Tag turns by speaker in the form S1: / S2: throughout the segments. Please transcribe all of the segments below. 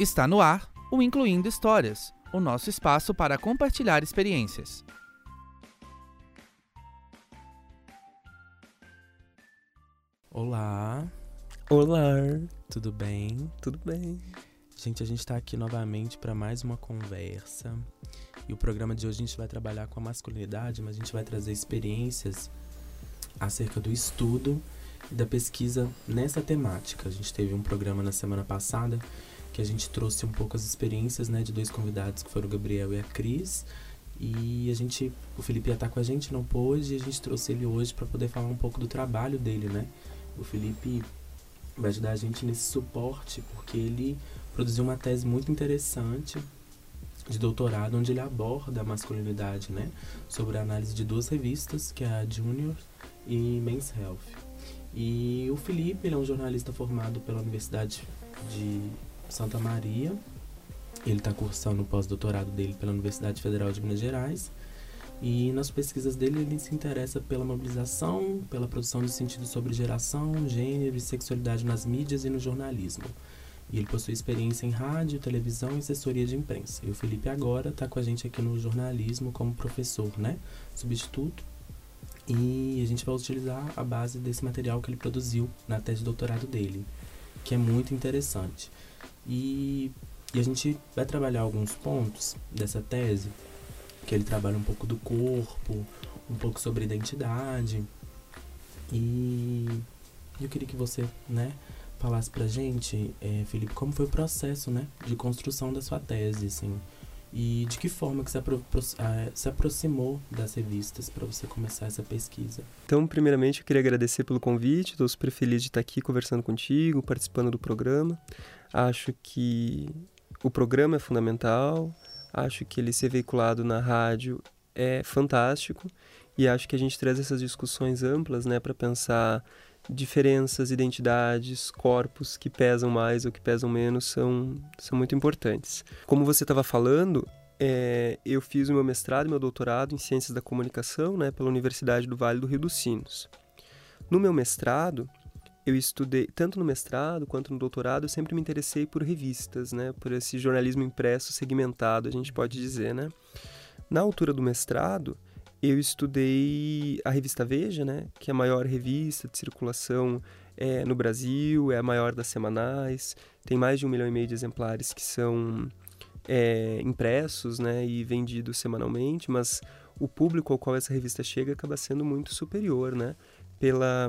S1: Está no ar o Incluindo Histórias, o nosso espaço para compartilhar experiências.
S2: Olá,
S3: Olá,
S2: tudo bem?
S3: tudo bem?
S2: Gente, a gente tá aqui novamente para mais uma conversa. E o programa de hoje a gente vai trabalhar com a masculinidade, mas a gente vai trazer experiências acerca do estudo e da pesquisa nessa temática. A gente teve um programa na semana passada que a gente trouxe um pouco as experiências, né, de dois convidados que foram o Gabriel e a Cris. E a gente, o Felipe ia estar com a gente, não pôde, e a gente trouxe ele hoje para poder falar um pouco do trabalho dele, né? O Felipe vai ajudar a gente nesse suporte, porque ele produziu uma tese muito interessante de doutorado, onde ele aborda a masculinidade, né? Sobre a análise de duas revistas, que é a Junior e Men's Health. E o Felipe, ele é um jornalista formado pela Universidade de Santa Maria. Ele está cursando o pós-doutorado dele pela Universidade Federal de Minas Gerais. E nas pesquisas dele, ele se interessa pela mobilização, pela produção de sentido sobre geração, gênero e sexualidade nas mídias e no jornalismo. E ele possui experiência em rádio, televisão e assessoria de imprensa. E o Felipe agora está com a gente aqui no jornalismo como professor, né? Substituto. E a gente vai utilizar a base desse material que ele produziu na tese de doutorado dele, que é muito interessante. E, e a gente vai trabalhar alguns pontos dessa tese, que ele trabalha um pouco do corpo, um pouco sobre identidade. E eu queria que você, né, falasse pra gente, é, Felipe, como foi o processo, né, de construção da sua tese, assim, e de que forma que você apro se aproximou das revistas para você começar essa pesquisa.
S3: Então, primeiramente, eu queria agradecer pelo convite, estou super feliz de estar aqui conversando contigo, participando do programa. Acho que o programa é fundamental, acho que ele ser veiculado na rádio é fantástico e acho que a gente traz essas discussões amplas, né, para pensar diferenças, identidades, corpos que pesam mais ou que pesam menos são, são muito importantes. Como você estava falando, é, eu fiz o meu mestrado e meu doutorado em Ciências da Comunicação né, pela Universidade do Vale do Rio dos Sinos. No meu mestrado, eu estudei, tanto no mestrado quanto no doutorado, eu sempre me interessei por revistas, né, por esse jornalismo impresso segmentado, a gente pode dizer. Né? Na altura do mestrado, eu estudei a revista Veja, né, que é a maior revista de circulação é, no Brasil, é a maior das semanais, tem mais de um milhão e meio de exemplares que são é, impressos né, e vendidos semanalmente, mas o público ao qual essa revista chega acaba sendo muito superior, né, pela,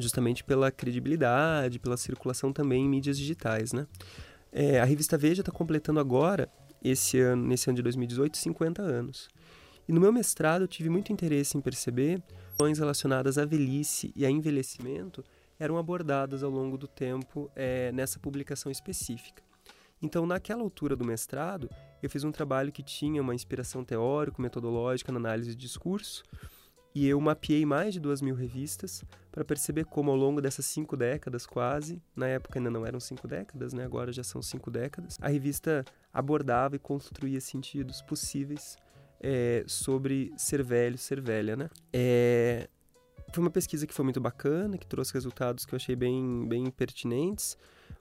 S3: justamente pela credibilidade, pela circulação também em mídias digitais. Né. É, a revista Veja está completando agora, esse ano, nesse ano de 2018, 50 anos. E no meu mestrado eu tive muito interesse em perceber questões relacionadas à velhice e a envelhecimento eram abordadas ao longo do tempo é, nessa publicação específica. Então, naquela altura do mestrado, eu fiz um trabalho que tinha uma inspiração teórico-metodológica na análise de discurso, e eu mapeei mais de duas mil revistas para perceber como, ao longo dessas cinco décadas quase, na época ainda não eram cinco décadas, né? agora já são cinco décadas, a revista abordava e construía sentidos possíveis é, sobre ser velho, ser velha, né? É, foi uma pesquisa que foi muito bacana, que trouxe resultados que eu achei bem, bem pertinentes,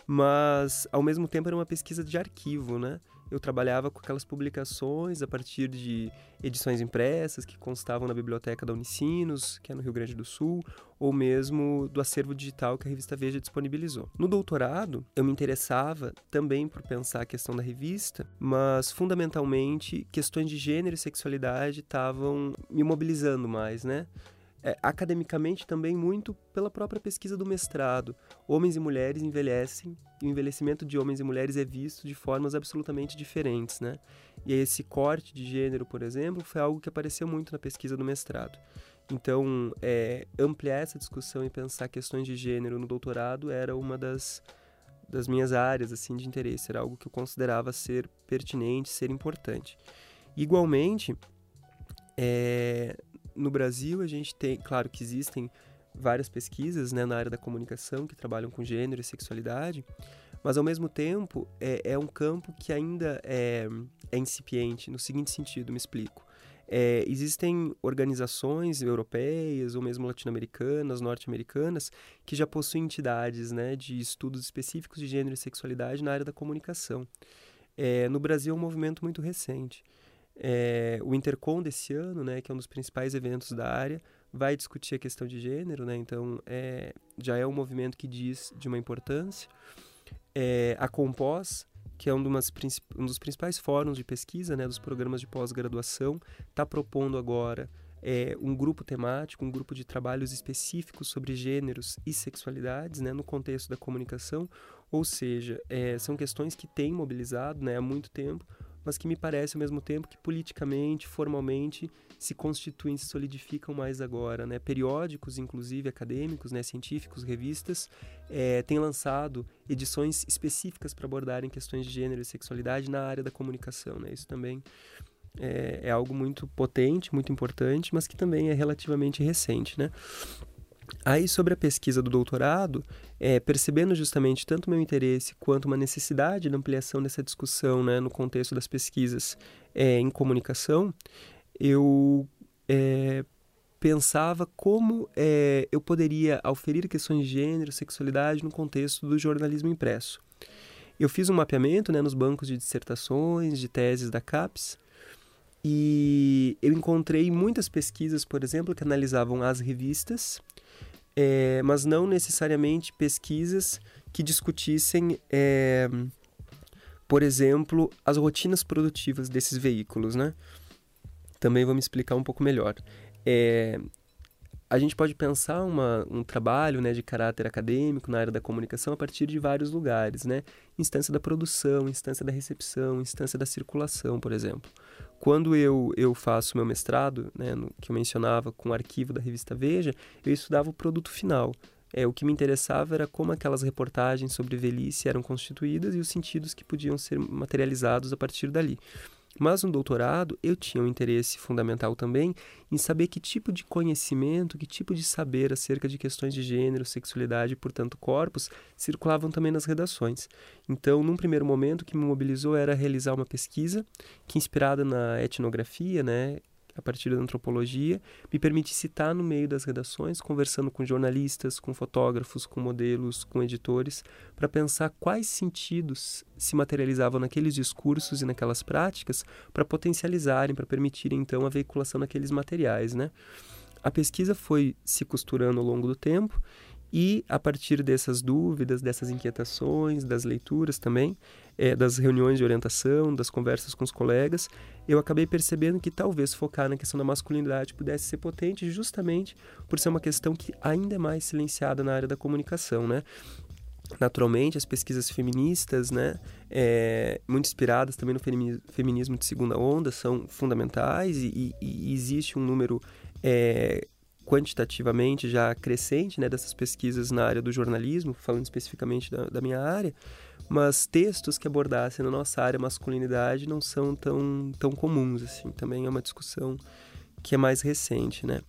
S3: mas ao mesmo tempo era uma pesquisa de arquivo, né? Eu trabalhava com aquelas publicações a partir de edições impressas que constavam na biblioteca da Unicinos, que é no Rio Grande do Sul, ou mesmo do acervo digital que a revista Veja disponibilizou. No doutorado, eu me interessava também por pensar a questão da revista, mas fundamentalmente questões de gênero e sexualidade estavam me mobilizando mais, né? É, academicamente também muito pela própria pesquisa do mestrado. Homens e mulheres envelhecem e o envelhecimento de homens e mulheres é visto de formas absolutamente diferentes, né? E esse corte de gênero, por exemplo, foi algo que apareceu muito na pesquisa do mestrado. Então, é, ampliar essa discussão e pensar questões de gênero no doutorado era uma das, das minhas áreas assim de interesse, era algo que eu considerava ser pertinente, ser importante. Igualmente, é, no Brasil, a gente tem, claro que existem várias pesquisas né, na área da comunicação que trabalham com gênero e sexualidade, mas ao mesmo tempo é, é um campo que ainda é, é incipiente, no seguinte sentido, me explico. É, existem organizações europeias ou mesmo latino-americanas, norte-americanas, que já possuem entidades né, de estudos específicos de gênero e sexualidade na área da comunicação. É, no Brasil é um movimento muito recente. É, o Intercom desse ano, né, que é um dos principais eventos da área, vai discutir a questão de gênero, né, então é, já é um movimento que diz de uma importância. É, a Compós, que é um, um, dos principais fóruns de pesquisa né, dos programas de pós-graduação, está propondo agora é, um grupo temático, um grupo de trabalhos específicos sobre gêneros e sexualidades né, no contexto da comunicação, ou seja, é, são questões que têm mobilizado né, há muito tempo mas que me parece ao mesmo tempo que politicamente, formalmente, se constituem, se solidificam mais agora. Né? Periódicos, inclusive acadêmicos, né, científicos, revistas, é, têm lançado edições específicas para abordarem questões de gênero e sexualidade na área da comunicação. Né? Isso também é, é algo muito potente, muito importante, mas que também é relativamente recente. Né? Aí, sobre a pesquisa do doutorado, é, percebendo justamente tanto meu interesse quanto uma necessidade de ampliação dessa discussão né, no contexto das pesquisas é, em comunicação, eu é, pensava como é, eu poderia auferir questões de gênero, sexualidade no contexto do jornalismo impresso. Eu fiz um mapeamento né, nos bancos de dissertações, de teses da CAPES, e eu encontrei muitas pesquisas, por exemplo, que analisavam as revistas é, mas não necessariamente pesquisas que discutissem, é, por exemplo, as rotinas produtivas desses veículos, né? Também vou me explicar um pouco melhor. É, a gente pode pensar uma, um trabalho né, de caráter acadêmico na área da comunicação a partir de vários lugares, né? Instância da produção, instância da recepção, instância da circulação, por exemplo. Quando eu, eu faço meu mestrado, né, no, que eu mencionava com o arquivo da revista Veja, eu estudava o produto final. É, o que me interessava era como aquelas reportagens sobre velhice eram constituídas e os sentidos que podiam ser materializados a partir dali. Mas no doutorado eu tinha um interesse fundamental também em saber que tipo de conhecimento, que tipo de saber acerca de questões de gênero, sexualidade e, portanto, corpos circulavam também nas redações. Então, num primeiro momento, o que me mobilizou era realizar uma pesquisa que, inspirada na etnografia, né, a partir da antropologia, me permite citar no meio das redações, conversando com jornalistas, com fotógrafos, com modelos, com editores, para pensar quais sentidos se materializavam naqueles discursos e naquelas práticas para potencializarem, para permitirem então a veiculação daqueles materiais, né? A pesquisa foi se costurando ao longo do tempo e a partir dessas dúvidas, dessas inquietações, das leituras também, é, das reuniões de orientação, das conversas com os colegas, eu acabei percebendo que talvez focar na questão da masculinidade pudesse ser potente justamente por ser uma questão que ainda é mais silenciada na área da comunicação, né? Naturalmente, as pesquisas feministas, né, é, muito inspiradas também no feminismo de segunda onda, são fundamentais e, e, existe um número é, quantitativamente já crescente né, dessas pesquisas na área do jornalismo, falando especificamente da, da, minha área, mas textos que abordassem na nossa área masculinidade não são tão, tão comuns, assim, também é uma discussão que é mais recente, né.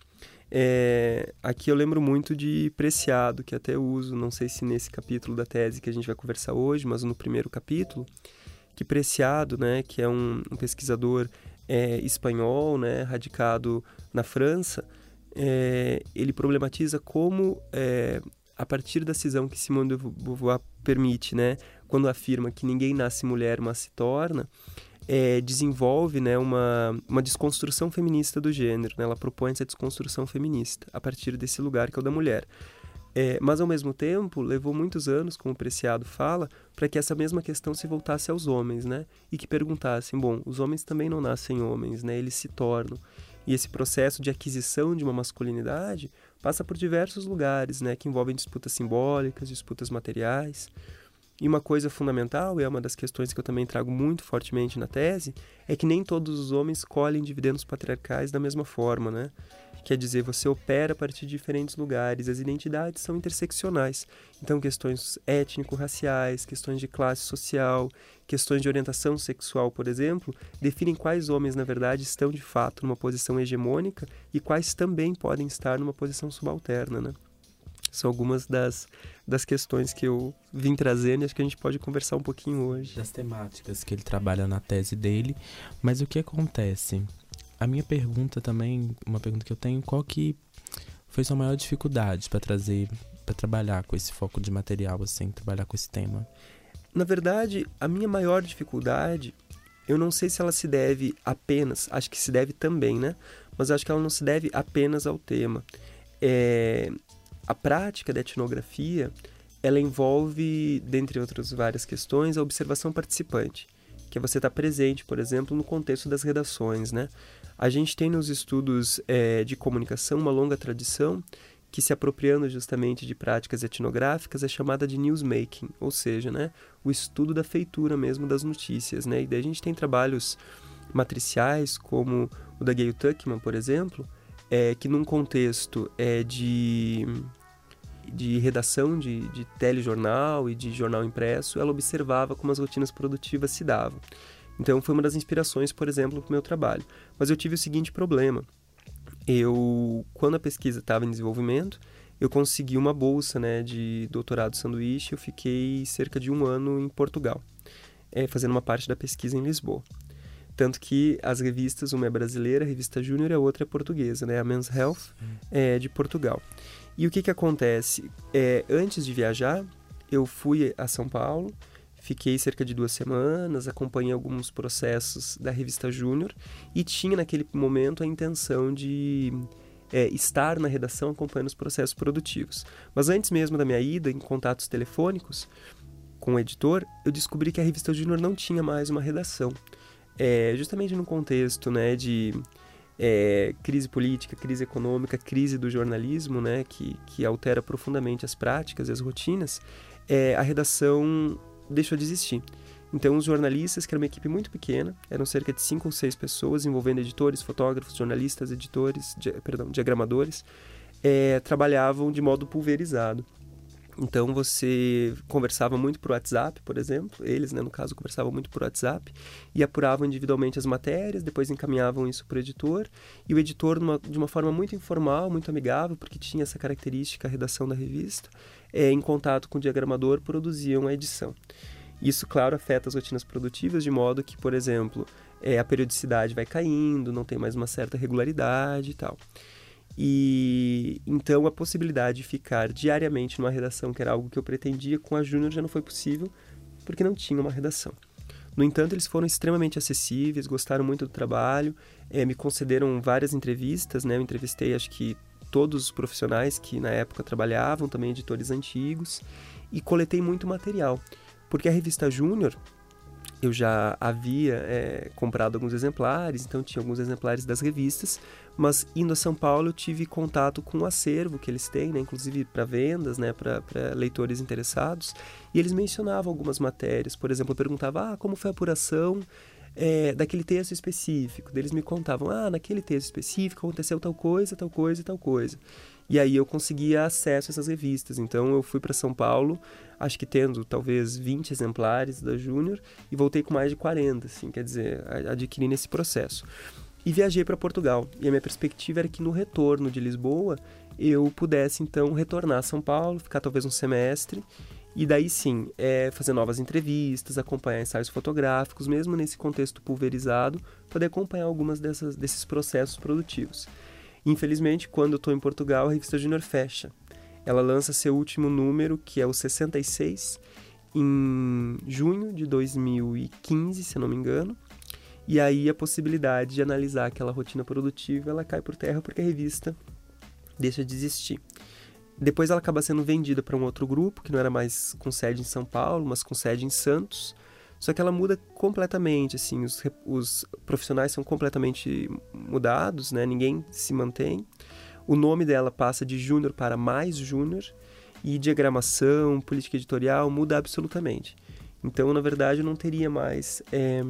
S3: É, aqui eu lembro muito de Preciado, que até uso, não sei se nesse capítulo da tese que a gente vai conversar hoje, mas no primeiro capítulo, que Preciado, né, que é um, um pesquisador é, espanhol, né, radicado na França, é, ele problematiza como, é, a partir da cisão que Simone de Beauvoir permite, né, quando afirma que ninguém nasce mulher, mas se torna, é, desenvolve né, uma, uma desconstrução feminista do gênero. Né? Ela propõe essa desconstrução feminista a partir desse lugar que é o da mulher. É, mas, ao mesmo tempo, levou muitos anos, como o Preciado fala, para que essa mesma questão se voltasse aos homens, né? E que perguntassem, bom, os homens também não nascem homens, né? Eles se tornam. E esse processo de aquisição de uma masculinidade passa por diversos lugares, né, que envolvem disputas simbólicas, disputas materiais. E uma coisa fundamental, e é uma das questões que eu também trago muito fortemente na tese, é que nem todos os homens colhem dividendos patriarcais da mesma forma, né? Quer dizer, você opera a partir de diferentes lugares, as identidades são interseccionais. Então, questões étnico-raciais, questões de classe social, questões de orientação sexual, por exemplo, definem quais homens, na verdade, estão de fato numa posição hegemônica e quais também podem estar numa posição subalterna, né? São algumas das, das questões que eu vim trazendo e acho que a gente pode conversar um pouquinho hoje.
S2: Das temáticas que ele trabalha na tese dele. Mas o que acontece? A minha pergunta também, uma pergunta que eu tenho, qual que foi sua maior dificuldade para trazer, para trabalhar com esse foco de material, assim, trabalhar com esse tema?
S3: Na verdade, a minha maior dificuldade, eu não sei se ela se deve apenas, acho que se deve também, né? Mas acho que ela não se deve apenas ao tema. É, a prática da etnografia, ela envolve, dentre outras várias questões, a observação participante, que é você estar presente, por exemplo, no contexto das redações, né? A gente tem nos estudos é, de comunicação uma longa tradição que se apropriando justamente de práticas etnográficas é chamada de newsmaking, ou seja, né, o estudo da feitura mesmo das notícias, né? E daí a gente tem trabalhos matriciais como o da Gayle Tuckman, por exemplo, é, que num contexto é, de, de redação de, de telejornal e de jornal impresso, ela observava como as rotinas produtivas se davam. Então foi uma das inspirações, por exemplo, para o meu trabalho. Mas eu tive o seguinte problema. Eu, quando a pesquisa estava em desenvolvimento, eu consegui uma bolsa né, de doutorado sanduíche. Eu fiquei cerca de um ano em Portugal, é, fazendo uma parte da pesquisa em Lisboa. Tanto que as revistas, uma é brasileira, a revista Júnior, e a outra é portuguesa, né? A Men's Health é de Portugal. E o que que acontece? É, antes de viajar, eu fui a São Paulo, fiquei cerca de duas semanas, acompanhei alguns processos da revista Júnior e tinha naquele momento a intenção de é, estar na redação acompanhando os processos produtivos. Mas antes mesmo da minha ida, em contatos telefônicos com o editor, eu descobri que a revista Júnior não tinha mais uma redação é, justamente no contexto né, de é, crise política, crise econômica, crise do jornalismo, né, que, que altera profundamente as práticas e as rotinas, é, a redação deixou de existir. Então, os jornalistas, que era uma equipe muito pequena, eram cerca de cinco ou seis pessoas, envolvendo editores, fotógrafos, jornalistas, editores, di perdão, diagramadores, é, trabalhavam de modo pulverizado. Então você conversava muito por WhatsApp, por exemplo, eles, né, no caso, conversavam muito por WhatsApp e apuravam individualmente as matérias, depois encaminhavam isso para o editor e o editor, numa, de uma forma muito informal, muito amigável, porque tinha essa característica a redação da revista, é, em contato com o diagramador, produziam a edição. Isso, claro, afeta as rotinas produtivas de modo que, por exemplo, é, a periodicidade vai caindo, não tem mais uma certa regularidade e tal. E então a possibilidade de ficar diariamente numa redação, que era algo que eu pretendia, com a Júnior já não foi possível, porque não tinha uma redação. No entanto, eles foram extremamente acessíveis, gostaram muito do trabalho, é, me concederam várias entrevistas, né? Eu entrevistei, acho que todos os profissionais que na época trabalhavam, também editores antigos, e coletei muito material, porque a revista Júnior eu já havia é, comprado alguns exemplares, então tinha alguns exemplares das revistas, mas indo a São Paulo eu tive contato com o acervo que eles têm, né, inclusive para vendas, né, para leitores interessados, e eles mencionavam algumas matérias, por exemplo, eu perguntava, ah, como foi a apuração é, daquele texto específico, eles me contavam, ah, naquele texto específico aconteceu tal coisa, tal coisa tal coisa. E aí eu conseguia acesso a essas revistas. Então eu fui para São Paulo, acho que tendo talvez 20 exemplares da Júnior e voltei com mais de 40, assim, quer dizer, adquiri nesse processo. E viajei para Portugal. E a minha perspectiva era que no retorno de Lisboa eu pudesse então retornar a São Paulo, ficar talvez um semestre e daí sim, é, fazer novas entrevistas, acompanhar ensaios fotográficos, mesmo nesse contexto pulverizado, poder acompanhar algumas dessas, desses processos produtivos. Infelizmente, quando eu estou em Portugal, a revista Junior fecha. Ela lança seu último número, que é o 66, em junho de 2015, se não me engano. E aí a possibilidade de analisar aquela rotina produtiva, ela cai por terra porque a revista deixa de existir. Depois ela acaba sendo vendida para um outro grupo, que não era mais com sede em São Paulo, mas com sede em Santos. Só que ela muda completamente, assim, os, os profissionais são completamente mudados, né? Ninguém se mantém. O nome dela passa de júnior para mais júnior e diagramação, política editorial muda absolutamente. Então, na verdade, eu não teria mais é,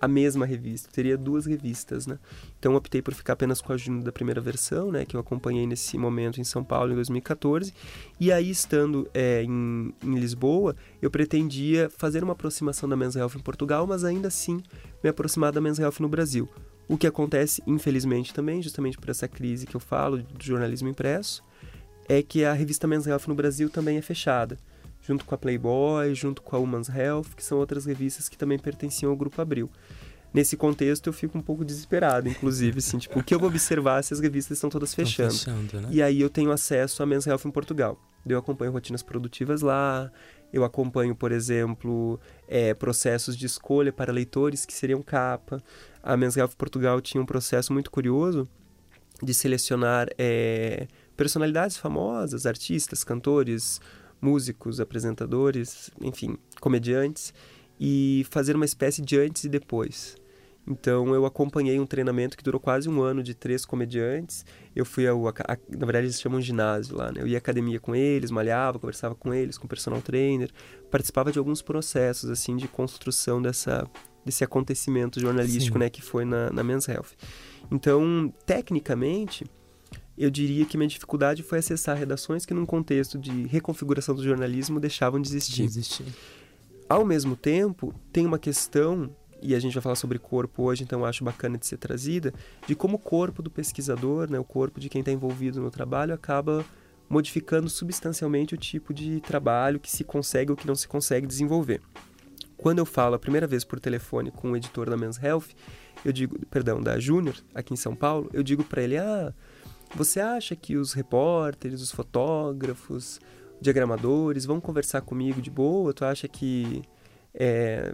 S3: a mesma revista, teria duas revistas, né? Então optei por ficar apenas com a Juno da primeira versão, né? Que eu acompanhei nesse momento em São Paulo em 2014. E aí, estando é, em, em, Lisboa, eu pretendia fazer uma aproximação da Men's Health em Portugal, mas ainda assim me aproximar da Men's Health no Brasil. O que acontece, infelizmente, também, justamente por essa crise que eu falo do jornalismo impresso, é que a revista Men's Health no Brasil também é fechada junto com a Playboy, junto com a Woman's Health, que são outras revistas que também pertenciam ao Grupo Abril. nesse contexto eu fico um pouco desesperado, inclusive, assim, tipo, o que eu vou observar se as revistas estão todas fechando?
S2: fechando né?
S3: E aí eu tenho acesso a Men's Health em Portugal. Eu acompanho rotinas produtivas lá, eu acompanho, por exemplo, é, processos de escolha para leitores que seriam capa. A Men's Health Portugal tinha um processo muito curioso de selecionar é, personalidades famosas, artistas, cantores, músicos, apresentadores, enfim, comediantes, e fazer uma espécie de antes e depois. Então eu acompanhei um treinamento que durou quase um ano de três comediantes. Eu fui ao, a, na verdade eles chamam ginásio lá, né? Eu ia à academia com eles, malhava, conversava com eles, com o personal trainer, participava de alguns processos assim de construção dessa desse acontecimento jornalístico, Sim. né, que foi na, na Men's Health. Então, tecnicamente, eu diria que minha dificuldade foi acessar redações que, num contexto de reconfiguração do jornalismo, deixavam de existir. De
S2: existir.
S3: Ao mesmo tempo, tem uma questão e a gente vai falar sobre corpo hoje, então acho bacana de ser trazida, de como o corpo do pesquisador, né, o corpo de quem está envolvido no trabalho, acaba modificando substancialmente o tipo de trabalho que se consegue ou que não se consegue desenvolver. Quando eu falo a primeira vez por telefone com o editor da Men's Health, eu digo, perdão, da Júnior, aqui em São Paulo, eu digo para ele: "Ah, você acha que os repórteres, os fotógrafos, diagramadores vão conversar comigo de boa? Tu acha que é,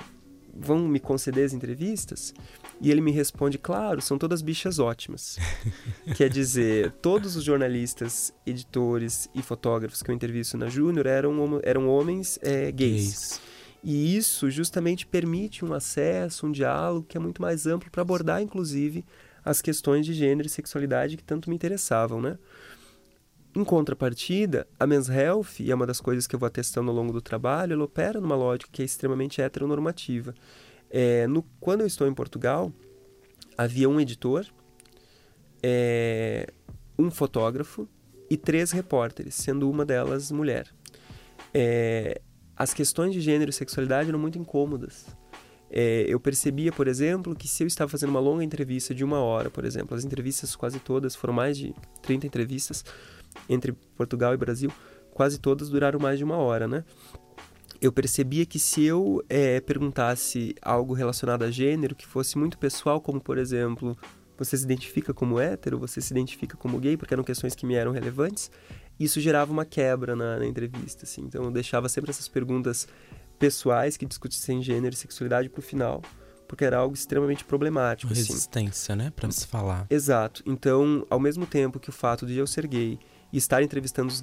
S3: vão me conceder as entrevistas? E ele me responde, claro, são todas bichas ótimas. Quer dizer, todos os jornalistas, editores e fotógrafos que eu entrevisto na Júnior eram, eram homens é, gays. gays. E isso justamente permite um acesso, um diálogo que é muito mais amplo para abordar, inclusive, as questões de gênero e sexualidade que tanto me interessavam, né? Em contrapartida, a Men's Health, e é uma das coisas que eu vou atestando ao longo do trabalho, ela opera numa lógica que é extremamente heteronormativa. É, no, quando eu estou em Portugal, havia um editor, é, um fotógrafo e três repórteres, sendo uma delas mulher. É, as questões de gênero e sexualidade eram muito incômodas. É, eu percebia, por exemplo, que se eu estava fazendo uma longa entrevista de uma hora, por exemplo, as entrevistas quase todas, foram mais de 30 entrevistas, entre Portugal e Brasil, quase todas duraram mais de uma hora, né? Eu percebia que se eu é, perguntasse algo relacionado a gênero, que fosse muito pessoal, como por exemplo, você se identifica como hétero, você se identifica como gay, porque eram questões que me eram relevantes, isso gerava uma quebra na, na entrevista, assim. Então eu deixava sempre essas perguntas pessoais que discutissem gênero e sexualidade para o final, porque era algo extremamente problemático.
S2: Assim. Resistência,
S3: assim.
S2: né, para se falar.
S3: Exato. Então, ao mesmo tempo que o fato de eu ser gay e estar entrevistando,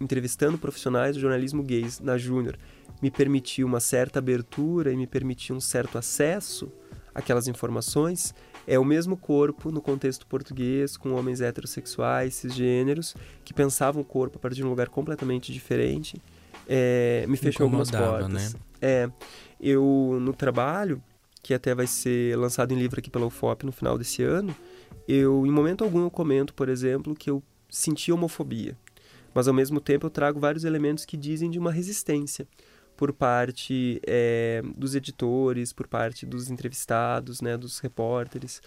S3: entrevistando profissionais do jornalismo gays na Júnior me permitiu uma certa abertura e me permitiu um certo acesso àquelas informações, é o mesmo corpo no contexto português, com homens heterossexuais, cisgêneros, que pensavam o corpo a partir de um lugar completamente diferente, é, me fechou algumas portas. Né? É, eu, no trabalho, que até vai ser lançado em livro aqui pela UFOP no final desse ano, eu, em momento algum, eu comento, por exemplo, que eu sentir homofobia. Mas ao mesmo tempo eu trago vários elementos que dizem de uma resistência por parte é, dos editores, por parte dos entrevistados, né, dos repórteres.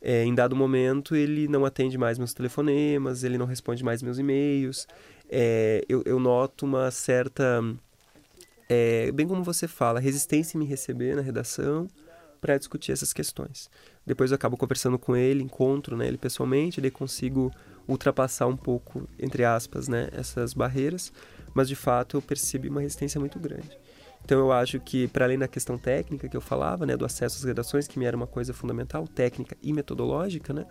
S3: É, em dado momento ele não atende mais meus telefonemas, ele não responde mais meus e-mails. É, eu, eu, noto uma certa, é, bem como você fala, resistência em me receber na redação para discutir essas questões. Depois eu acabo conversando com ele, encontro né, ele pessoalmente, daí consigo ultrapassar um pouco, entre aspas, né, essas barreiras, mas de fato eu percebi uma resistência muito grande. Então eu acho que, para além da questão técnica que eu falava, né, do acesso às redações, que me era uma coisa fundamental, técnica e metodológica, né,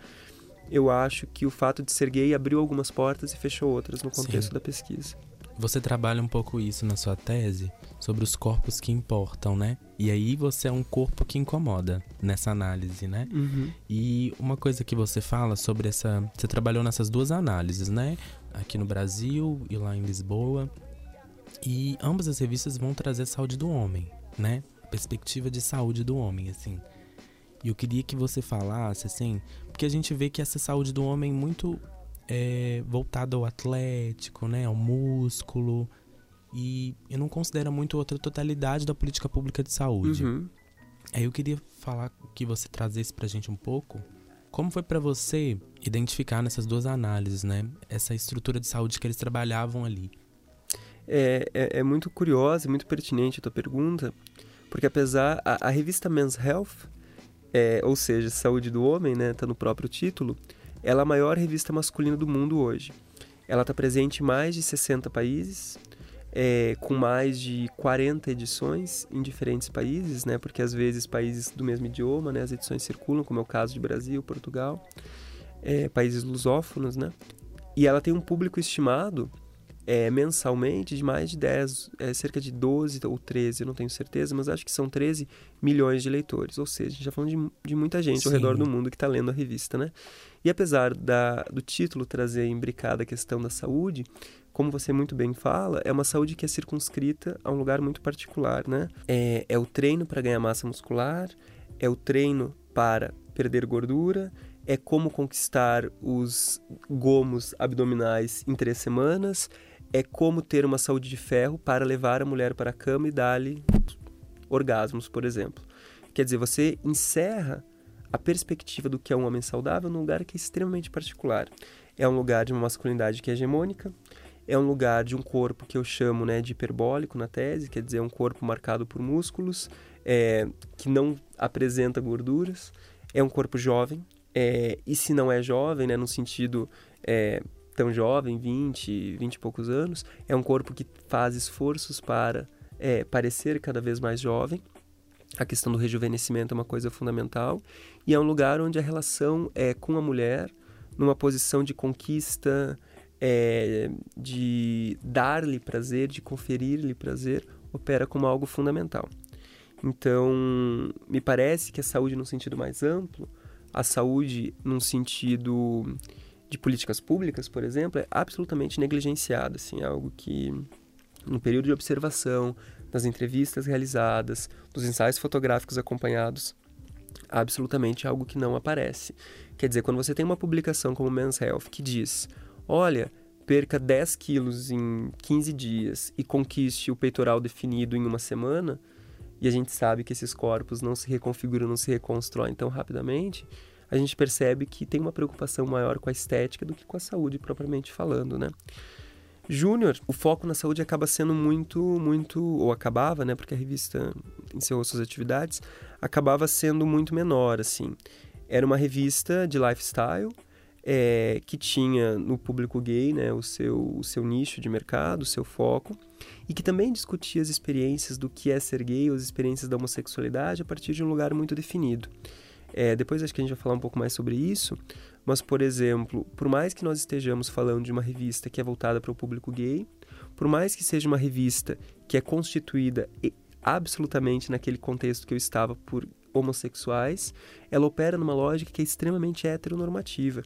S3: eu acho que o fato de ser gay abriu algumas portas e fechou outras no contexto Sim. da pesquisa.
S2: Você trabalha um pouco isso na sua tese, sobre os corpos que importam, né? E aí você é um corpo que incomoda nessa análise, né?
S3: Uhum.
S2: E uma coisa que você fala sobre essa. Você trabalhou nessas duas análises, né? Aqui no Brasil e lá em Lisboa. E ambas as revistas vão trazer saúde do homem, né? Perspectiva de saúde do homem, assim. E eu queria que você falasse, assim, porque a gente vê que essa saúde do homem muito é, voltada ao atlético, né? Ao músculo e eu não considero muito outra totalidade da política pública de saúde.
S3: Uhum.
S2: Aí eu queria falar que você trazesse pra gente um pouco como foi para você identificar nessas duas análises, né, essa estrutura de saúde que eles trabalhavam ali.
S3: É, é, é muito curiosa e muito pertinente a tua pergunta, porque apesar a, a revista Men's Health é, ou seja, Saúde do Homem, né, tá no próprio título, ela é a maior revista masculina do mundo hoje. Ela está presente em mais de 60 países, é, com mais de 40 edições em diferentes países, né? Porque às vezes países do mesmo idioma, né? As edições circulam, como é o caso de Brasil, Portugal, é, países lusófonos, né? E ela tem um público estimado é, mensalmente de mais de 10, é, cerca de 12 ou 13, eu não tenho certeza, mas acho que são 13 milhões de leitores. Ou seja, a gente já falando de, de muita gente Sim. ao redor do mundo que está lendo a revista, né? E apesar da, do título trazer imbricada a questão da saúde, como você muito bem fala, é uma saúde que é circunscrita a um lugar muito particular, né? É, é o treino para ganhar massa muscular, é o treino para perder gordura, é como conquistar os gomos abdominais em três semanas, é como ter uma saúde de ferro para levar a mulher para a cama e dar-lhe orgasmos, por exemplo. Quer dizer, você encerra a perspectiva do que é um homem saudável num lugar que é extremamente particular. É um lugar de uma masculinidade que é hegemônica, é um lugar de um corpo que eu chamo né, de hiperbólico na tese, quer dizer, é um corpo marcado por músculos, é, que não apresenta gorduras, é um corpo jovem, é, e se não é jovem, né, no sentido é, tão jovem, 20, 20 e poucos anos, é um corpo que faz esforços para é, parecer cada vez mais jovem. A questão do rejuvenescimento é uma coisa fundamental. E é um lugar onde a relação é com a mulher, numa posição de conquista, é, de dar-lhe prazer, de conferir-lhe prazer, opera como algo fundamental. Então, me parece que a saúde, no sentido mais amplo, a saúde, num sentido de políticas públicas, por exemplo, é absolutamente negligenciada, assim, é algo que no período de observação, nas entrevistas realizadas, nos ensaios fotográficos acompanhados, absolutamente algo que não aparece. Quer dizer, quando você tem uma publicação como Men's Health que diz, olha, perca 10 quilos em 15 dias e conquiste o peitoral definido em uma semana, e a gente sabe que esses corpos não se reconfiguram, não se reconstroem tão rapidamente, a gente percebe que tem uma preocupação maior com a estética do que com a saúde propriamente falando, né? Júnior, o foco na saúde acaba sendo muito, muito, ou acabava, né, porque a revista encerrou suas atividades, acabava sendo muito menor, assim. Era uma revista de lifestyle, é, que tinha no público gay né, o, seu, o seu nicho de mercado, o seu foco, e que também discutia as experiências do que é ser gay, as experiências da homossexualidade a partir de um lugar muito definido. É, depois acho que a gente vai falar um pouco mais sobre isso, mas, por exemplo, por mais que nós estejamos falando de uma revista que é voltada para o público gay, por mais que seja uma revista que é constituída absolutamente naquele contexto que eu estava por homossexuais, ela opera numa lógica que é extremamente heteronormativa.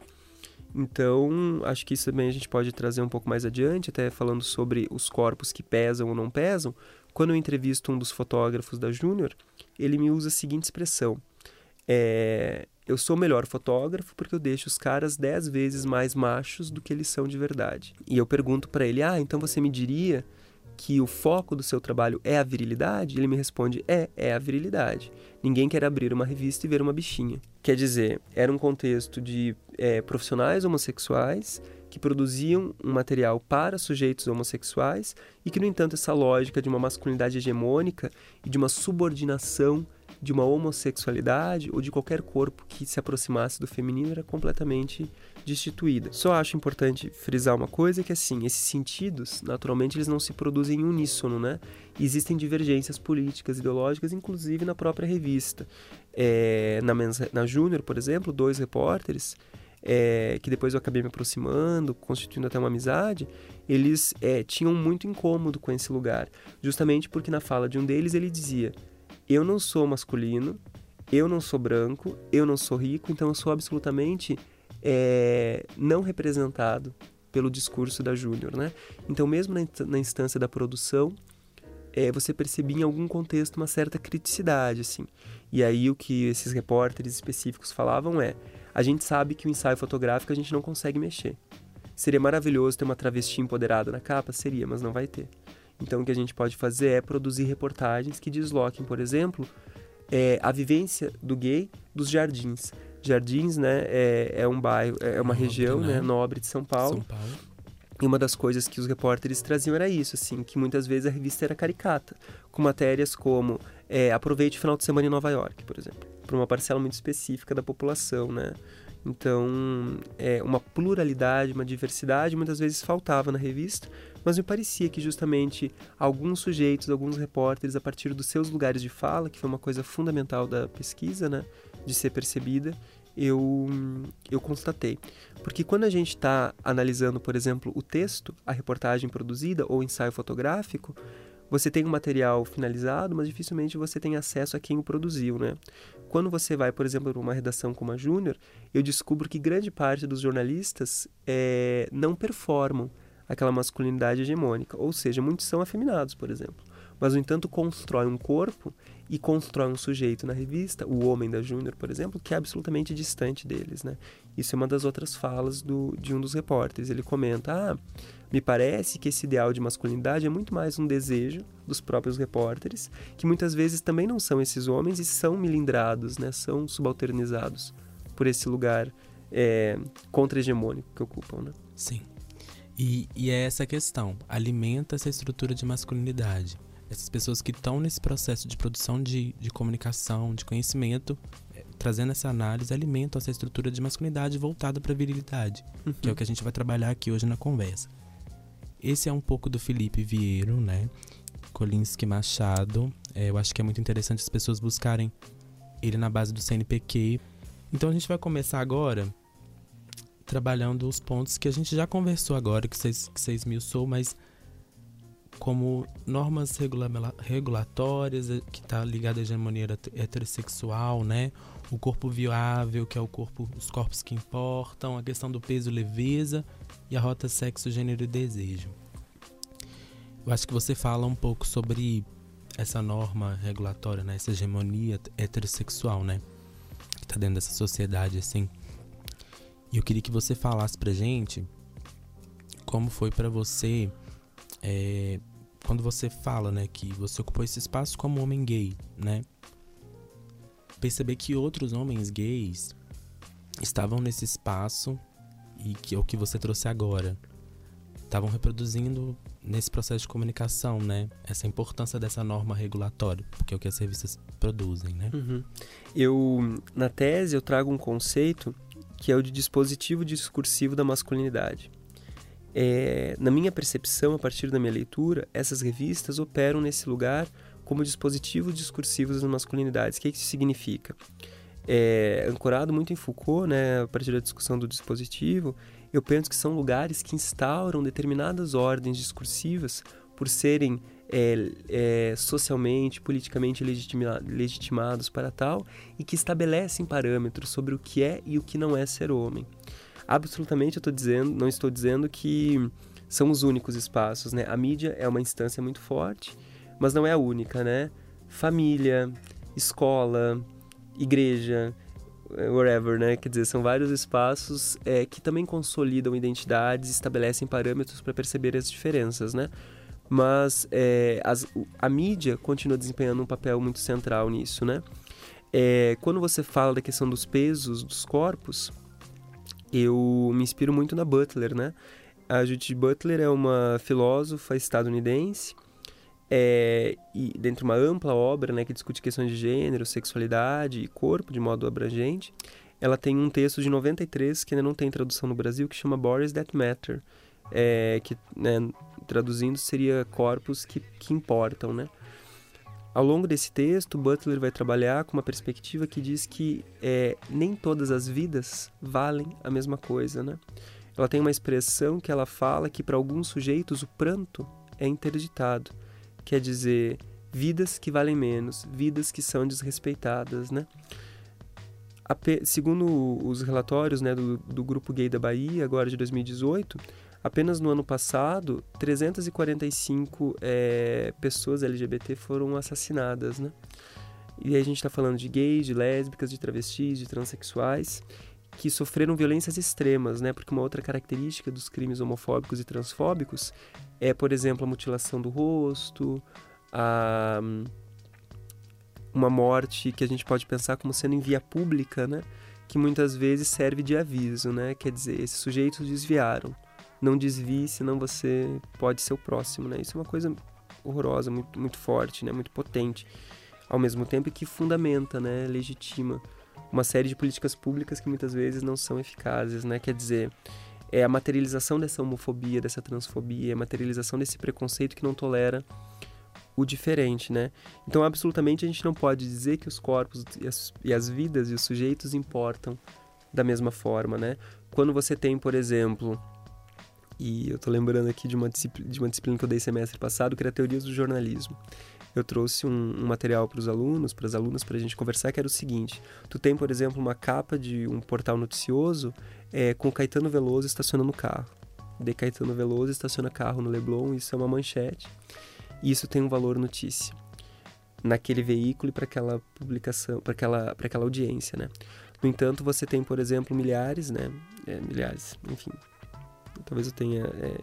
S3: Então, acho que isso também a gente pode trazer um pouco mais adiante, até falando sobre os corpos que pesam ou não pesam. Quando eu entrevisto um dos fotógrafos da Júnior, ele me usa a seguinte expressão: é, eu sou o melhor fotógrafo porque eu deixo os caras dez vezes mais machos do que eles são de verdade. E eu pergunto para ele: ah, então você me diria que o foco do seu trabalho é a virilidade? Ele me responde: é, é a virilidade. Ninguém quer abrir uma revista e ver uma bichinha. Quer dizer, era um contexto de é, profissionais homossexuais que produziam um material para sujeitos homossexuais e que, no entanto, essa lógica de uma masculinidade hegemônica e de uma subordinação de uma homossexualidade ou de qualquer corpo que se aproximasse do feminino era completamente destituída. Só acho importante frisar uma coisa que assim, esses sentidos, naturalmente eles não se produzem em uníssono, né? Existem divergências políticas, ideológicas, inclusive na própria revista. É, na, na Júnior, por exemplo, dois repórteres é, que depois eu acabei me aproximando, constituindo até uma amizade, eles é, tinham muito incômodo com esse lugar, justamente porque na fala de um deles ele dizia eu não sou masculino, eu não sou branco, eu não sou rico, então eu sou absolutamente é, não representado pelo discurso da Júnior, né? Então, mesmo na, instância da produção, é, você percebia em algum contexto uma certa criticidade, assim. E aí o que esses repórteres específicos falavam é: a gente sabe que o ensaio fotográfico a gente não consegue mexer. Seria maravilhoso ter uma travesti empoderada na capa? Seria, mas não vai ter. Então, o que a gente pode fazer é produzir reportagens que desloquem, por exemplo, é, a vivência do gay dos jardins. Jardins, né, é, é um bairro, é uma nobre, região né? né? nobre de São Paulo. São Paulo. E uma das coisas que os repórteres traziam era isso, assim, que muitas vezes a revista era caricata, com matérias como é, aproveite o final de semana em Nova York, por exemplo, para uma parcela muito específica da população, né? Então, é, uma pluralidade, uma diversidade muitas vezes faltava na revista, mas me parecia que justamente alguns sujeitos, alguns repórteres, a partir dos seus lugares de fala, que foi uma coisa fundamental da pesquisa, né, de ser percebida, eu, eu constatei. Porque quando a gente está analisando, por exemplo, o texto, a reportagem produzida ou ensaio fotográfico, você tem um material finalizado, mas dificilmente você tem acesso a quem o produziu, né? Quando você vai, por exemplo, para uma redação como a Júnior, eu descubro que grande parte dos jornalistas é, não performam aquela masculinidade hegemônica, ou seja, muitos são afeminados, por exemplo mas no entanto constrói um corpo e constrói um sujeito na revista, o homem da Júnior, por exemplo, que é absolutamente distante deles, né? Isso é uma das outras falas do, de um dos repórteres. Ele comenta: "Ah, me parece que esse ideal de masculinidade é muito mais um desejo dos próprios repórteres, que muitas vezes também não são esses homens e são milindrados, né? São subalternizados por esse lugar é, contra-hegemônico que ocupam, né?
S2: Sim. E, e é essa questão, alimenta essa estrutura de masculinidade essas pessoas que estão nesse processo de produção de, de comunicação, de conhecimento, é, trazendo essa análise, alimentam essa estrutura de masculinidade voltada para a virilidade, uhum. que é o que a gente vai trabalhar aqui hoje na conversa. Esse é um pouco do Felipe Vieiro, né? Kolinski Machado. É, eu acho que é muito interessante as pessoas buscarem ele na base do CNPq. Então a gente vai começar agora trabalhando os pontos que a gente já conversou agora, que vocês, que usou, mas como normas regula regulatórias, eh, que está ligada à hegemonia heterossexual, né? O corpo viável, que é o corpo, os corpos que importam, a questão do peso leveza e a rota sexo, gênero e desejo. Eu acho que você fala um pouco sobre essa norma regulatória, né? Essa hegemonia heterossexual, né? Que está dentro dessa sociedade, assim. Eu queria que você falasse pra gente como foi para você é, quando você fala, né, que você ocupou esse espaço como homem gay, né? Perceber que outros homens gays estavam nesse espaço e que é o que você trouxe agora. Estavam reproduzindo nesse processo de comunicação, né? Essa importância dessa norma regulatória, porque é o que as revistas produzem, né?
S3: Uhum. Eu, na tese, eu trago um conceito que é o de dispositivo discursivo da masculinidade. É, na minha percepção, a partir da minha leitura, essas revistas operam nesse lugar como dispositivos discursivos das masculinidades. O que, isso significa? É, ancorado muito em Foucault, né, a partir da discussão do dispositivo, eu penso que são lugares que instauram determinadas ordens discursivas por serem é, é, socialmente, politicamente legitima, legitimados para tal e que estabelecem parâmetros sobre o que é e o que não é ser homem absolutamente eu estou dizendo, não estou dizendo que são os únicos espaços, né? A mídia é uma instância muito forte, mas não é a única, né? Família, escola, igreja, eh, whatever, né? Quer dizer, são vários espaços é, que também consolidam identidades, estabelecem parâmetros para perceber as diferenças, né? Mas é, as, a mídia continua desempenhando um papel muito central nisso, né? É, quando você fala da questão dos pesos dos corpos, eu me inspiro muito na Butler, né? A Judith Butler é uma filósofa estadunidense é, e dentro de uma ampla obra né, que discute questões de gênero, sexualidade e corpo de modo abrangente, ela tem um texto de 93 que ainda não tem tradução no Brasil que chama Boris That Matter, é, que né, traduzindo seria corpos que, que importam, né? Ao longo desse texto, Butler vai trabalhar com uma perspectiva que diz que é, nem todas as vidas valem a mesma coisa, né? Ela tem uma expressão que ela fala que para alguns sujeitos o pranto é interditado, quer dizer, vidas que valem menos, vidas que são desrespeitadas, né? segundo os relatórios né, do, do Grupo Gay da Bahia, agora de 2018, Apenas no ano passado, 345 é, pessoas LGBT foram assassinadas, né? E aí a gente está falando de gays, de lésbicas, de travestis, de transexuais que sofreram violências extremas, né? Porque uma outra característica dos crimes homofóbicos e transfóbicos é, por exemplo, a mutilação do rosto, a uma morte que a gente pode pensar como sendo em via pública, né? Que muitas vezes serve de aviso, né? Quer dizer, esses sujeitos desviaram não desvie, senão você pode ser o próximo, né? Isso é uma coisa horrorosa, muito, muito forte, né? Muito potente, ao mesmo tempo que fundamenta, né? Legitima uma série de políticas públicas que muitas vezes não são eficazes, né? Quer dizer, é a materialização dessa homofobia, dessa transfobia, é a materialização desse preconceito que não tolera o diferente, né? Então, absolutamente, a gente não pode dizer que os corpos e as, e as vidas e os sujeitos importam da mesma forma, né? Quando você tem, por exemplo, e eu tô lembrando aqui de uma, de uma disciplina que eu dei semestre passado, que era Teorias do Jornalismo. Eu trouxe um, um material para os alunos, para as alunas, para a gente conversar, que era o seguinte: tu tem, por exemplo, uma capa de um portal noticioso é, com Caetano Veloso estacionando carro. De Caetano Veloso estaciona carro no Leblon, isso é uma manchete. Isso tem um valor notícia naquele veículo e para aquela publicação, para aquela, aquela audiência, né? No entanto, você tem, por exemplo, milhares, né? É, milhares, enfim. Talvez eu tenha é,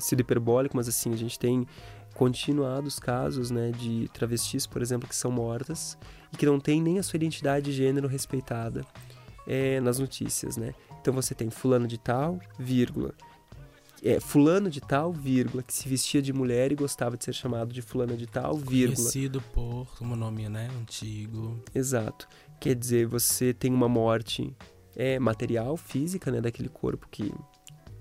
S3: sido hiperbólico, mas assim, a gente tem continuados casos, né, de travestis, por exemplo, que são mortas e que não tem nem a sua identidade de gênero respeitada é, nas notícias, né? Então você tem fulano de tal, vírgula, é, fulano de tal, vírgula, que se vestia de mulher e gostava de ser chamado de fulana de tal, vírgula.
S2: Conhecido por um nome, né, antigo.
S3: Exato. Quer dizer, você tem uma morte é, material, física, né, daquele corpo que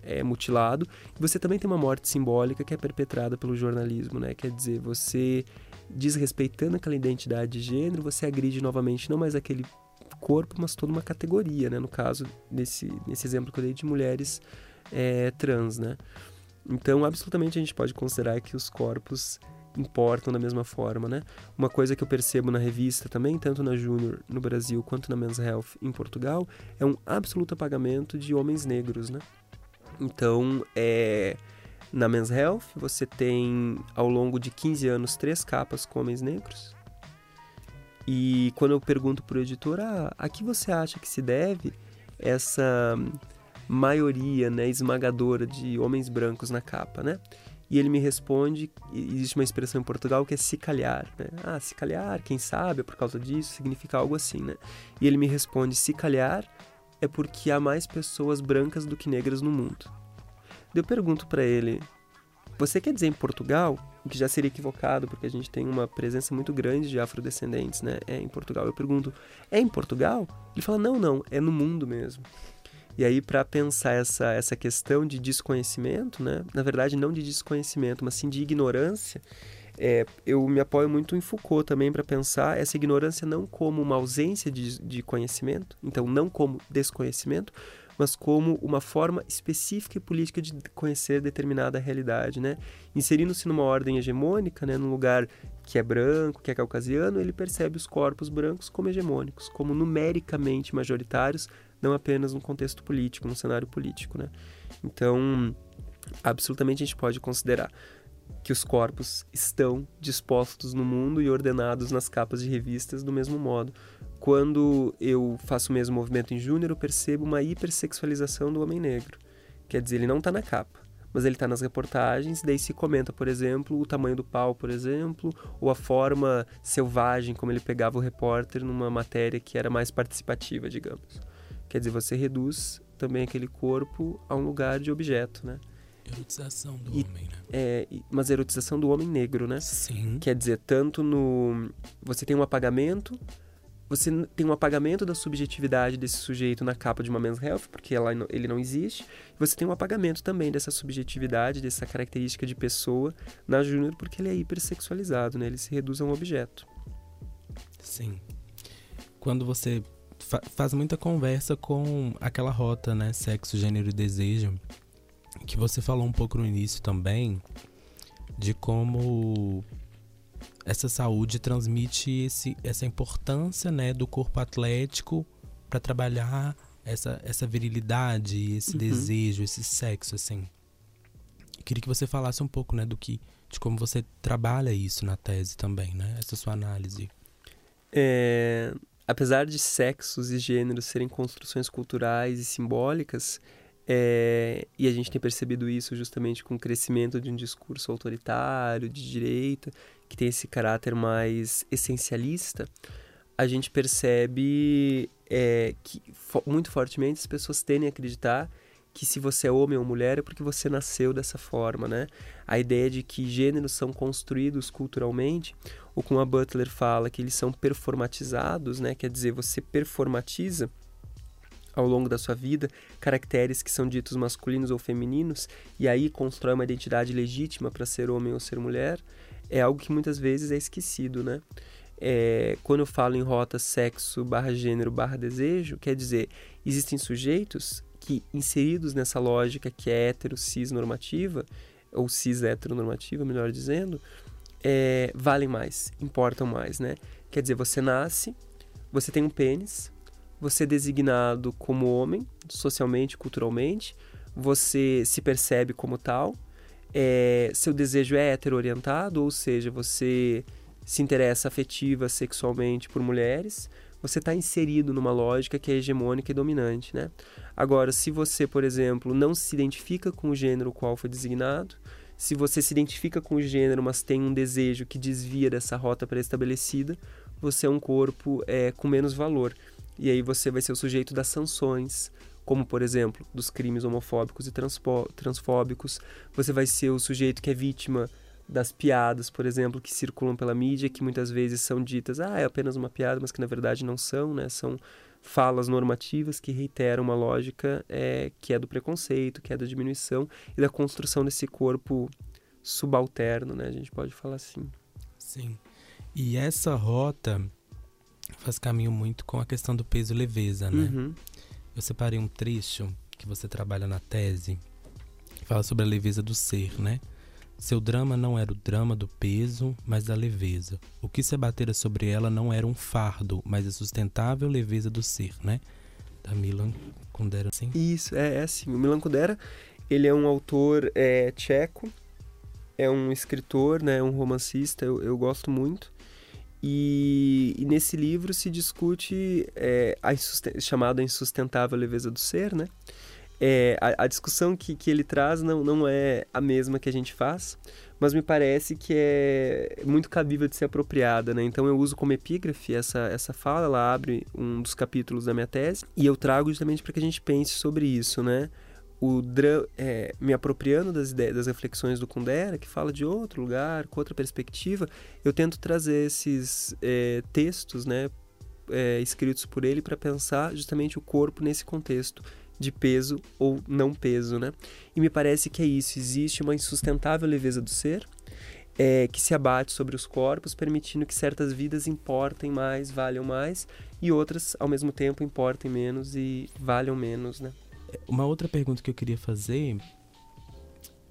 S3: é mutilado. Você também tem uma morte simbólica que é perpetrada pelo jornalismo, né? Quer dizer, você desrespeitando aquela identidade de gênero, você agride novamente não mais aquele corpo, mas toda uma categoria, né? No caso, nesse, nesse exemplo que eu dei de mulheres é, trans, né? Então, absolutamente a gente pode considerar que os corpos importam da mesma forma, né? Uma coisa que eu percebo na revista também, tanto na Júnior no Brasil quanto na Men's Health em Portugal, é um absoluto apagamento de homens negros, né? Então, é, na Men's Health, você tem ao longo de 15 anos três capas com homens negros. E quando eu pergunto para o editor, ah, a que você acha que se deve essa maioria né, esmagadora de homens brancos na capa, né? E ele me responde, existe uma expressão em Portugal que é se calhar, né? Ah, se calhar, quem sabe, é por causa disso, significa algo assim, né? E ele me responde, se calhar é porque há mais pessoas brancas do que negras no mundo. Eu pergunto para ele, você quer dizer em Portugal, o que já seria equivocado, porque a gente tem uma presença muito grande de afrodescendentes, né? É em Portugal. Eu pergunto, é em Portugal? Ele fala, não, não, é no mundo mesmo. E aí, para pensar essa, essa questão de desconhecimento, né? na verdade, não de desconhecimento, mas sim de ignorância, é, eu me apoio muito em Foucault também para pensar essa ignorância não como uma ausência de, de conhecimento, então não como desconhecimento, mas como uma forma específica e política de conhecer determinada realidade, né? Inserindo-se numa ordem hegemônica, né, num lugar que é branco, que é caucasiano, ele percebe os corpos brancos como hegemônicos, como numericamente majoritários não apenas no contexto político, no cenário político, né? Então, absolutamente a gente pode considerar que os corpos estão dispostos no mundo e ordenados nas capas de revistas do mesmo modo. Quando eu faço o mesmo movimento em Júnior, eu percebo uma hipersexualização do homem negro. Quer dizer, ele não está na capa, mas ele está nas reportagens, daí se comenta, por exemplo, o tamanho do pau, por exemplo, ou a forma selvagem como ele pegava o repórter numa matéria que era mais participativa, digamos. Quer dizer, você reduz também aquele corpo a um lugar de objeto, né?
S2: Erotização do e, homem, né?
S3: É, mas erotização do homem negro, né?
S2: Sim.
S3: Quer dizer, tanto no. Você tem um apagamento, você tem um apagamento da subjetividade desse sujeito na capa de uma Men's Health, porque ela, ele não existe. Você tem um apagamento também dessa subjetividade, dessa característica de pessoa na Júnior, porque ele é hipersexualizado, né? Ele se reduz a um objeto.
S2: Sim. Quando você fa faz muita conversa com aquela rota, né? Sexo, gênero e desejo. Que você falou um pouco no início também de como essa saúde transmite esse, essa importância né, do corpo atlético para trabalhar essa, essa virilidade, esse uhum. desejo, esse sexo, assim. Eu queria que você falasse um pouco, né, do que, de como você trabalha isso na tese também, né, essa sua análise.
S3: É, apesar de sexos e gêneros serem construções culturais e simbólicas, é, e a gente tem percebido isso justamente com o crescimento de um discurso autoritário, de direita, que tem esse caráter mais essencialista, a gente percebe é, que muito fortemente as pessoas tendem a acreditar que se você é homem ou mulher é porque você nasceu dessa forma, né? A ideia de que gêneros são construídos culturalmente, ou como a Butler fala, que eles são performatizados, né? Quer dizer, você performatiza ao longo da sua vida caracteres que são ditos masculinos ou femininos e aí constrói uma identidade legítima para ser homem ou ser mulher, é algo que muitas vezes é esquecido, né? É, quando eu falo em rota sexo barra gênero barra desejo, quer dizer, existem sujeitos que, inseridos nessa lógica que é hetero cis normativa, ou cis heteronormativa, melhor dizendo, é, valem mais, importam mais, né? Quer dizer, você nasce, você tem um pênis, você é designado como homem, socialmente, culturalmente, você se percebe como tal, é, seu desejo é hetero-orientado, ou seja, você se interessa afetiva, sexualmente por mulheres, você está inserido numa lógica que é hegemônica e dominante, né? Agora, se você, por exemplo, não se identifica com o gênero qual foi designado, se você se identifica com o gênero, mas tem um desejo que desvia dessa rota pré-estabelecida, você é um corpo é, com menos valor. E aí você vai ser o sujeito das sanções, como por exemplo, dos crimes homofóbicos e transfóbicos. Você vai ser o sujeito que é vítima das piadas, por exemplo, que circulam pela mídia, que muitas vezes são ditas, ah, é apenas uma piada, mas que na verdade não são, né? São falas normativas que reiteram uma lógica é, que é do preconceito, que é da diminuição e da construção desse corpo subalterno, né? A gente pode falar assim.
S2: Sim. E essa rota faz caminho muito com a questão do peso e leveza, né? Uhum. Eu separei um trecho que você trabalha na tese, que fala sobre a leveza do ser, né? Seu drama não era o drama do peso, mas da leveza. O que se abatera sobre ela não era um fardo, mas a sustentável leveza do ser, né? Da Milan Kundera, sim?
S3: Isso, é, é assim. O Milan Kundera, ele é um autor é, tcheco, é um escritor, né, um romancista, eu, eu gosto muito. E, e, nesse livro se discute é, a chamada insustentável leveza do ser, né? É, a, a, discussão que, que ele traz não, não é a mesma que a gente faz, mas me parece que é muito cabível de ser apropriada, né? Então eu uso como epígrafe essa, essa fala, ela abre um dos capítulos da minha tese, e eu trago justamente para que a gente pense sobre isso, né? O é, me apropriando das ideias, das reflexões do Kundera, que fala de outro lugar, com outra perspectiva, eu tento trazer esses é, textos, né, é, escritos por ele para pensar justamente o corpo nesse contexto de peso ou não peso, né? E me parece que é isso. Existe uma insustentável leveza do ser é, que se abate sobre os corpos, permitindo que certas vidas importem mais, valham mais, e outras, ao mesmo tempo, importem menos e valham menos, né?
S2: Uma outra pergunta que eu queria fazer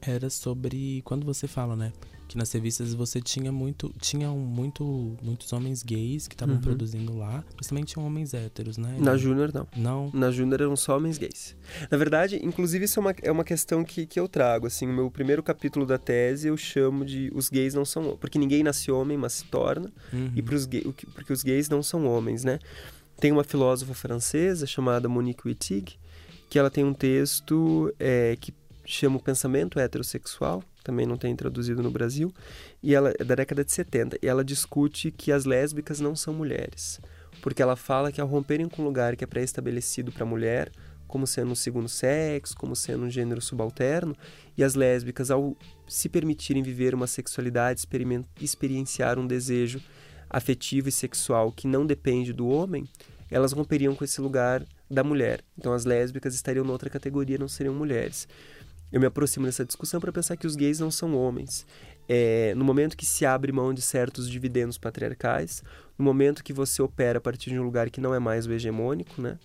S2: era sobre quando você fala, né, que nas revistas você tinha muito, tinham muito, muitos homens gays que estavam uhum. produzindo lá, mas também tinham homens héteros, né?
S3: Na Júnior não.
S2: Não.
S3: Na Júnior eram só homens gays. Na verdade, inclusive isso é uma, é uma questão que, que eu trago, assim, o meu primeiro capítulo da tese eu chamo de os gays não são, porque ninguém nasce homem, mas se torna, uhum. e pros gay, porque os gays não são homens, né? Tem uma filósofa francesa chamada Monique Wittig, que ela tem um texto é, que chama o pensamento heterossexual, também não tem traduzido no Brasil, e ela é da década de 70, e ela discute que as lésbicas não são mulheres, porque ela fala que ao romperem com um lugar que é pré-estabelecido para a mulher, como sendo um segundo sexo, como sendo um gênero subalterno, e as lésbicas ao se permitirem viver uma sexualidade, experienciar um desejo afetivo e sexual que não depende do homem, elas romperiam com esse lugar da mulher. Então as lésbicas estariam noutra categoria, não seriam mulheres. Eu me aproximo dessa discussão para pensar que os gays não são homens. É, no momento que se abre mão de certos dividendos patriarcais, no momento que você opera a partir de um lugar que não é mais o hegemônico, né,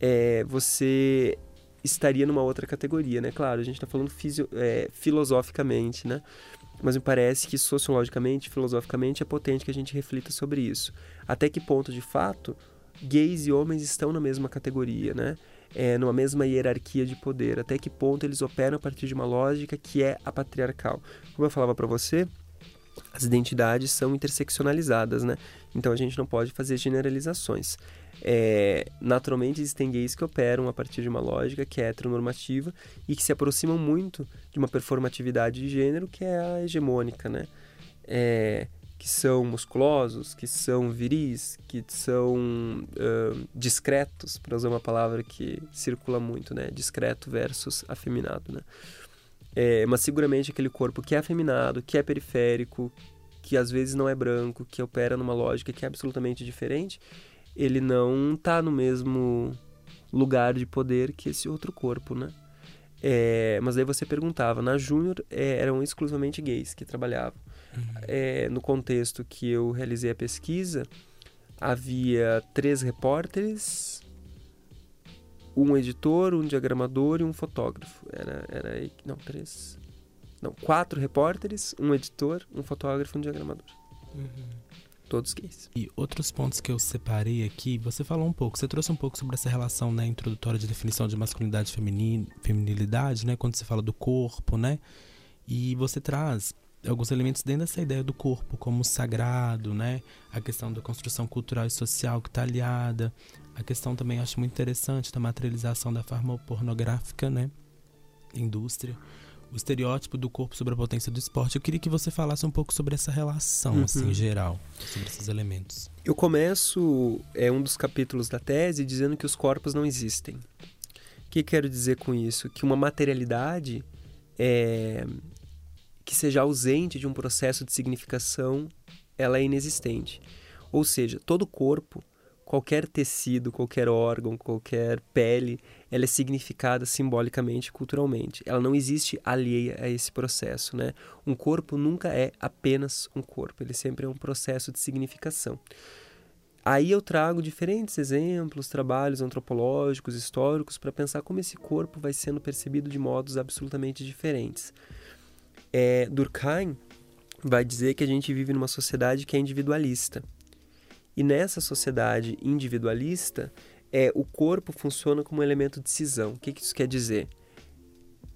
S3: é, você estaria numa outra categoria, né? Claro, a gente está falando fisio, é, filosoficamente, né? Mas me parece que sociologicamente, filosoficamente, é potente que a gente reflita sobre isso. Até que ponto, de fato, gays e homens estão na mesma categoria, né? É, numa mesma hierarquia de poder. Até que ponto eles operam a partir de uma lógica que é a patriarcal. Como eu falava para você, as identidades são interseccionalizadas, né? Então a gente não pode fazer generalizações. É, naturalmente existem gays que operam a partir de uma lógica que é heteronormativa e que se aproximam muito de uma performatividade de gênero que é a hegemônica, né? É, que são musculosos, que são viris, que são uh, discretos, para usar uma palavra que circula muito, né? Discreto versus afeminado, né? É, mas seguramente aquele corpo que é afeminado, que é periférico, que às vezes não é branco, que opera numa lógica que é absolutamente diferente, ele não está no mesmo lugar de poder que esse outro corpo, né? É, mas daí você perguntava, na Júnior é, eram exclusivamente gays que trabalhavam. É, no contexto que eu realizei a pesquisa, havia três repórteres, um editor, um diagramador e um fotógrafo. Era, era não, três. Não, quatro repórteres, um editor, um fotógrafo e um diagramador. Uhum todos gays.
S2: E outros pontos que eu separei aqui, você falou um pouco, você trouxe um pouco sobre essa relação, né, introdutória de definição de masculinidade e feminilidade, né, quando você fala do corpo, né? E você traz alguns elementos dentro dessa ideia do corpo como sagrado, né? A questão da construção cultural e social que está aliada, a questão também acho muito interessante da materialização da forma pornográfica, né? Indústria o estereótipo do corpo sobre a potência do esporte. Eu queria que você falasse um pouco sobre essa relação, uhum. assim, em geral, sobre esses elementos.
S3: Eu começo é um dos capítulos da tese dizendo que os corpos não existem. O que quero dizer com isso? Que uma materialidade é, que seja ausente de um processo de significação, ela é inexistente. Ou seja, todo corpo qualquer tecido, qualquer órgão, qualquer pele, ela é significada simbolicamente, culturalmente. Ela não existe alheia a esse processo, né? Um corpo nunca é apenas um corpo, ele sempre é um processo de significação. Aí eu trago diferentes exemplos, trabalhos antropológicos, históricos, para pensar como esse corpo vai sendo percebido de modos absolutamente diferentes. É, Durkheim vai dizer que a gente vive numa sociedade que é individualista. E nessa sociedade individualista, é, o corpo funciona como um elemento de cisão. O que, que isso quer dizer?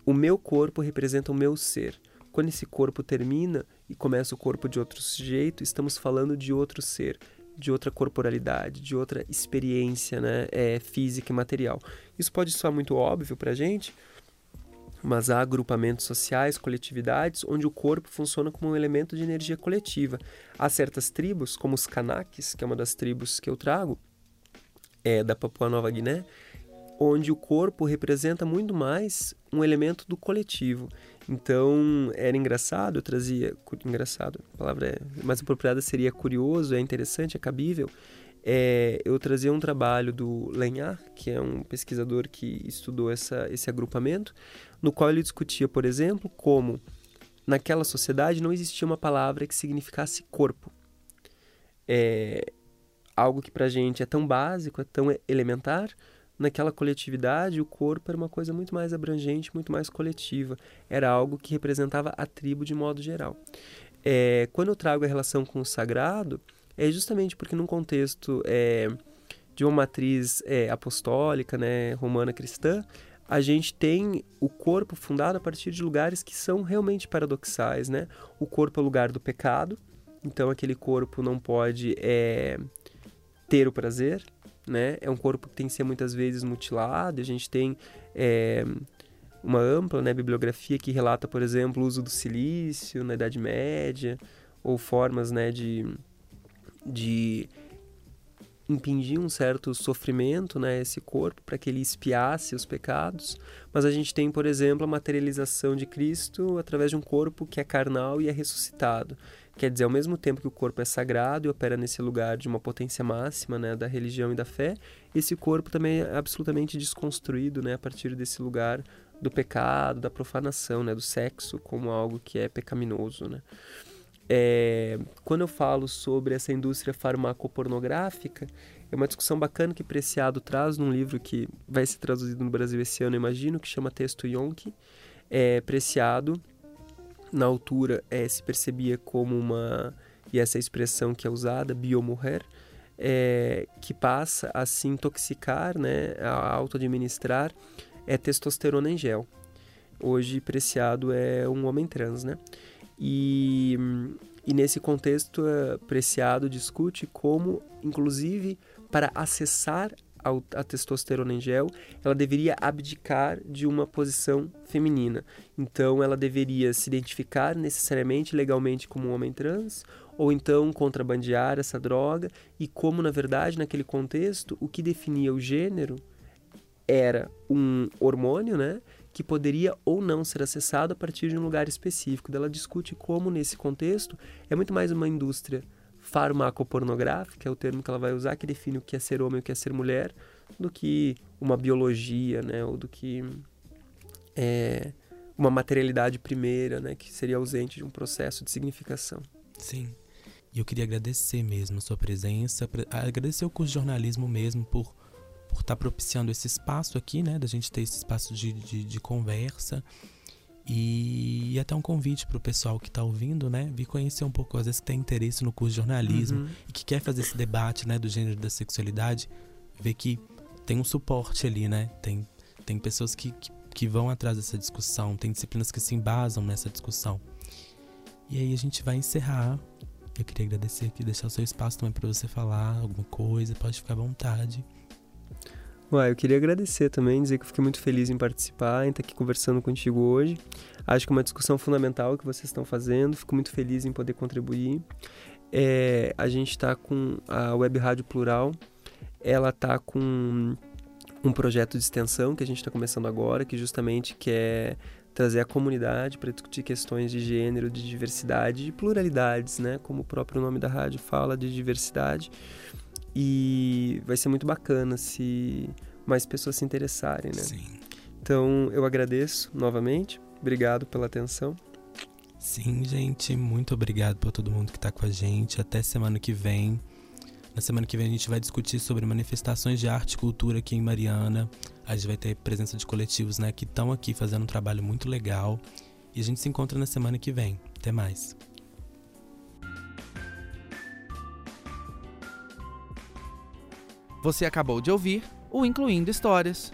S3: O meu corpo representa o meu ser. Quando esse corpo termina e começa o corpo de outro sujeito, estamos falando de outro ser, de outra corporalidade, de outra experiência né, é, física e material. Isso pode soar muito óbvio para a gente, mas há agrupamentos sociais, coletividades, onde o corpo funciona como um elemento de energia coletiva. Há certas tribos, como os Kanakis, que é uma das tribos que eu trago, é, da Papua Nova Guiné, onde o corpo representa muito mais um elemento do coletivo. Então, era engraçado, eu trazia... Engraçado, a palavra é, mais apropriada seria curioso, é interessante, é cabível é, eu trazia um trabalho do Lenhar, que é um pesquisador que estudou essa, esse agrupamento, no qual ele discutia, por exemplo, como naquela sociedade não existia uma palavra que significasse corpo. É algo que para gente é tão básico, é tão elementar. Naquela coletividade, o corpo era uma coisa muito mais abrangente, muito mais coletiva. Era algo que representava a tribo de modo geral. É, quando eu trago a relação com o sagrado, é justamente porque num contexto é, de uma matriz é, apostólica, né, romana cristã, a gente tem o corpo fundado a partir de lugares que são realmente paradoxais, né? O corpo é o lugar do pecado, então aquele corpo não pode é, ter o prazer, né? É um corpo que tem que ser muitas vezes mutilado. A gente tem é, uma ampla né, bibliografia que relata, por exemplo, o uso do silício na Idade Média ou formas né, de de impingir um certo sofrimento né, esse corpo para que ele espiasse os pecados, mas a gente tem, por exemplo, a materialização de Cristo através de um corpo que é carnal e é ressuscitado. Quer dizer, ao mesmo tempo que o corpo é sagrado e opera nesse lugar de uma potência máxima né, da religião e da fé, esse corpo também é absolutamente desconstruído né, a partir desse lugar do pecado, da profanação, né, do sexo como algo que é pecaminoso. Né? É, quando eu falo sobre essa indústria farmacopornográfica, é uma discussão bacana que Preciado traz num livro que vai ser traduzido no Brasil esse ano, imagino, que chama Texto Yonki. É, Preciado, na altura, é, se percebia como uma, e essa expressão que é usada, biomorrer, é, que passa a se intoxicar, né, a auto-administrar, é testosterona em gel. Hoje, Preciado é um homem trans, né? E, e nesse contexto, uh, Preciado discute como, inclusive, para acessar a testosterona em gel, ela deveria abdicar de uma posição feminina. Então, ela deveria se identificar necessariamente legalmente como um homem trans, ou então contrabandear essa droga, e como, na verdade, naquele contexto, o que definia o gênero era um hormônio, né? Que poderia ou não ser acessado a partir de um lugar específico. Ela discute como, nesse contexto, é muito mais uma indústria farmacopornográfica, é o termo que ela vai usar, que define o que é ser homem e o que é ser mulher, do que uma biologia, né, ou do que é, uma materialidade primeira, né, que seria ausente de um processo de significação.
S2: Sim. E eu queria agradecer mesmo a sua presença, agradecer o curso de jornalismo mesmo por por estar tá propiciando esse espaço aqui, né, da gente ter esse espaço de, de, de conversa e, e até um convite para o pessoal que está ouvindo, né? Vir conhecer um pouco, às vezes que tem interesse no curso de jornalismo uhum. e que quer fazer esse debate, né? Do gênero e da sexualidade, ver que tem um suporte ali, né? Tem, tem pessoas que, que, que vão atrás dessa discussão, tem disciplinas que se embasam nessa discussão. E aí a gente vai encerrar. Eu queria agradecer aqui, deixar o seu espaço também para você falar alguma coisa, pode ficar à vontade.
S3: Ué, eu queria agradecer também, dizer que fiquei muito feliz em participar, em estar aqui conversando contigo hoje. Acho que é uma discussão fundamental que vocês estão fazendo, fico muito feliz em poder contribuir. É, a gente está com a Web Rádio Plural, ela está com um projeto de extensão que a gente está começando agora, que justamente quer trazer a comunidade para discutir questões de gênero, de diversidade, de pluralidades, né? Como o próprio nome da rádio fala, de diversidade. E vai ser muito bacana se mais pessoas se interessarem, né?
S2: Sim.
S3: Então eu agradeço novamente. Obrigado pela atenção.
S2: Sim, gente, muito obrigado por todo mundo que está com a gente. Até semana que vem. Na semana que vem a gente vai discutir sobre manifestações de arte e cultura aqui em Mariana. A gente vai ter presença de coletivos, né, que estão aqui fazendo um trabalho muito legal. E a gente se encontra na semana que vem. Até mais.
S1: Você acabou de ouvir o Incluindo Histórias